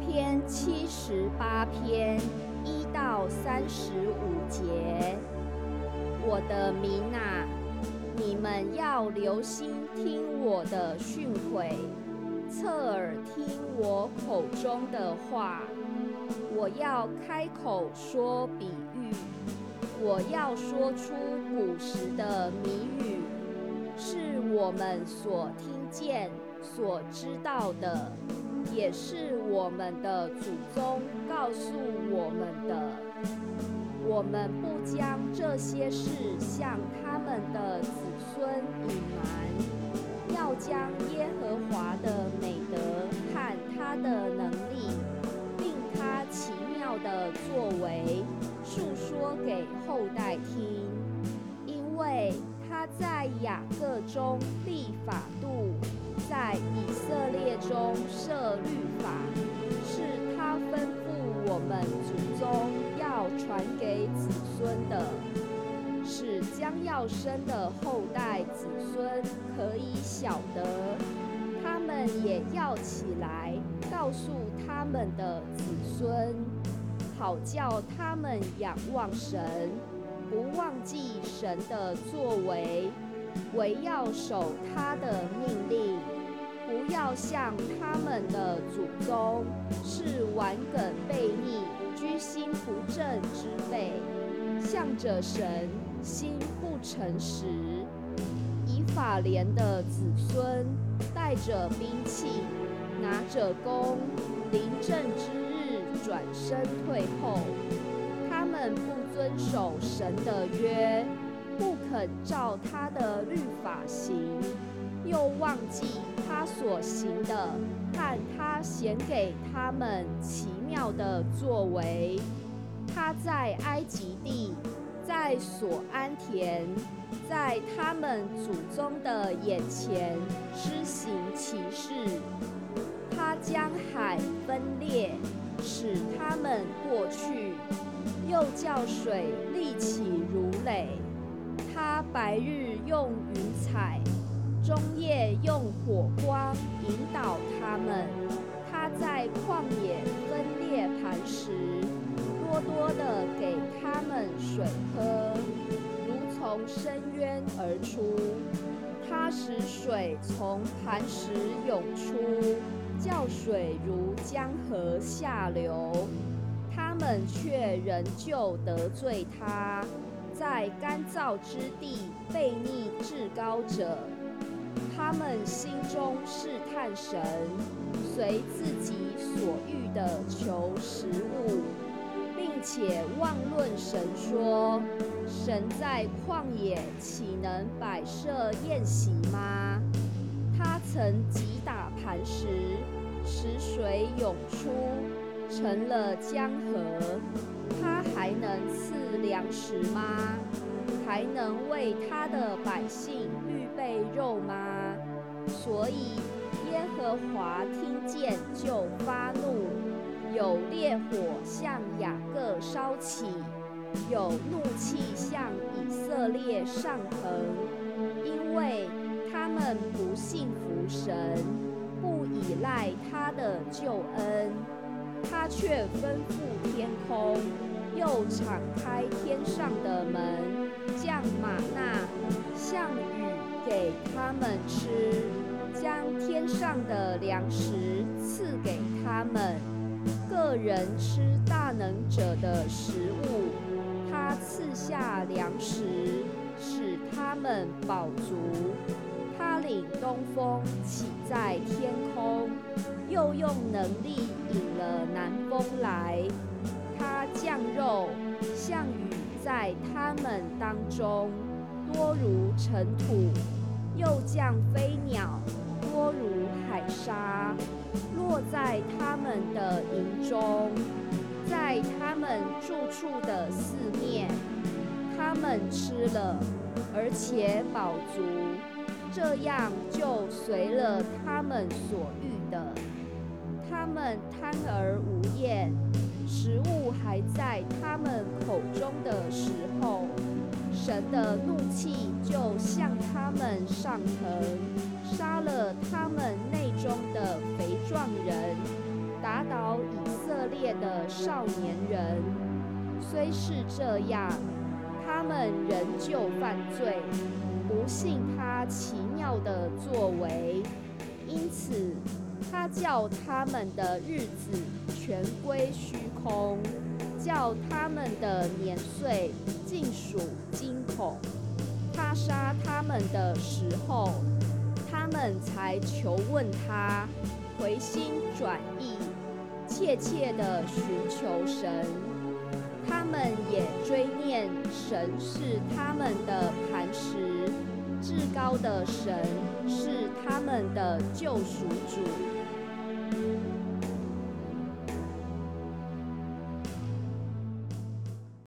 篇七十八篇一到三十五节，我的民啊，你们要留心听我的训诲，侧耳听我口中的话。我要开口说比喻，我要说出古时的谜语，是我们所听见、所知道的。也是我们的祖宗告诉我们的，我们不将这些事向他们的子孙隐瞒，要将耶和华的美德和他的能力，并他奇妙的作为，述说给后代听，雅各中立法度。在以色列中设律法，是他吩咐我们祖宗要传给子孙的，使将要生的后代子孙可以晓得，他们也要起来告诉他们的子孙，好叫他们仰望神，不忘记神的作为，唯要守他的命令。不要像他们的祖宗是顽梗悖逆、居心不正之辈，向着神心不诚实。以法莲的子孙带着兵器，拿着弓，临阵之日转身退后。他们不遵守神的约，不肯照他的律法行。又忘记他所行的，和他显给他们奇妙的作为。他在埃及地，在所安田，在他们祖宗的眼前施行其事。他将海分裂，使他们过去；又叫水立起如垒。他白日用云彩。中夜用火光引导他们，他在旷野分裂磐石，多多的给他们水喝，如从深渊而出。他使水从磐石涌出，叫水如江河下流。他们却仍旧得罪他，在干燥之地悖逆至高者。他们心中试探神，随自己所欲的求食物，并且妄论神说：“神在旷野岂能摆设宴席吗？他曾击打磐石，使水涌出，成了江河。他还能赐粮食吗？还能为他的百姓预备肉吗？”所以耶和华听见就发怒，有烈火向雅各烧起，有怒气向以色列上腾，因为他们不信服神，不依赖他的救恩，他却吩咐天空，又敞开天上的门，降马纳，像雨给他们吃。将天上的粮食赐给他们，个人吃大能者的食物。他赐下粮食，使他们饱足。他领东风起在天空，又用能力引了南风来。他降肉，像雨在他们当中，多如尘土；又降飞鸟。多如海沙，落在他们的营中，在他们住处的四面，他们吃了，而且饱足，这样就随了他们所欲的。他们贪而无厌，食物还在他们口中的时候，神的怒气就向他们上腾。杀了他们内中的肥壮人，打倒以色列的少年人。虽是这样，他们仍旧犯罪，不信他奇妙的作为，因此他叫他们的日子全归虚空，叫他们的年岁尽属惊恐。他杀他们的时候，他们才求问他，回心转意，切切的寻求神。他们也追念神是他们的磐石，的神是他们的救赎主。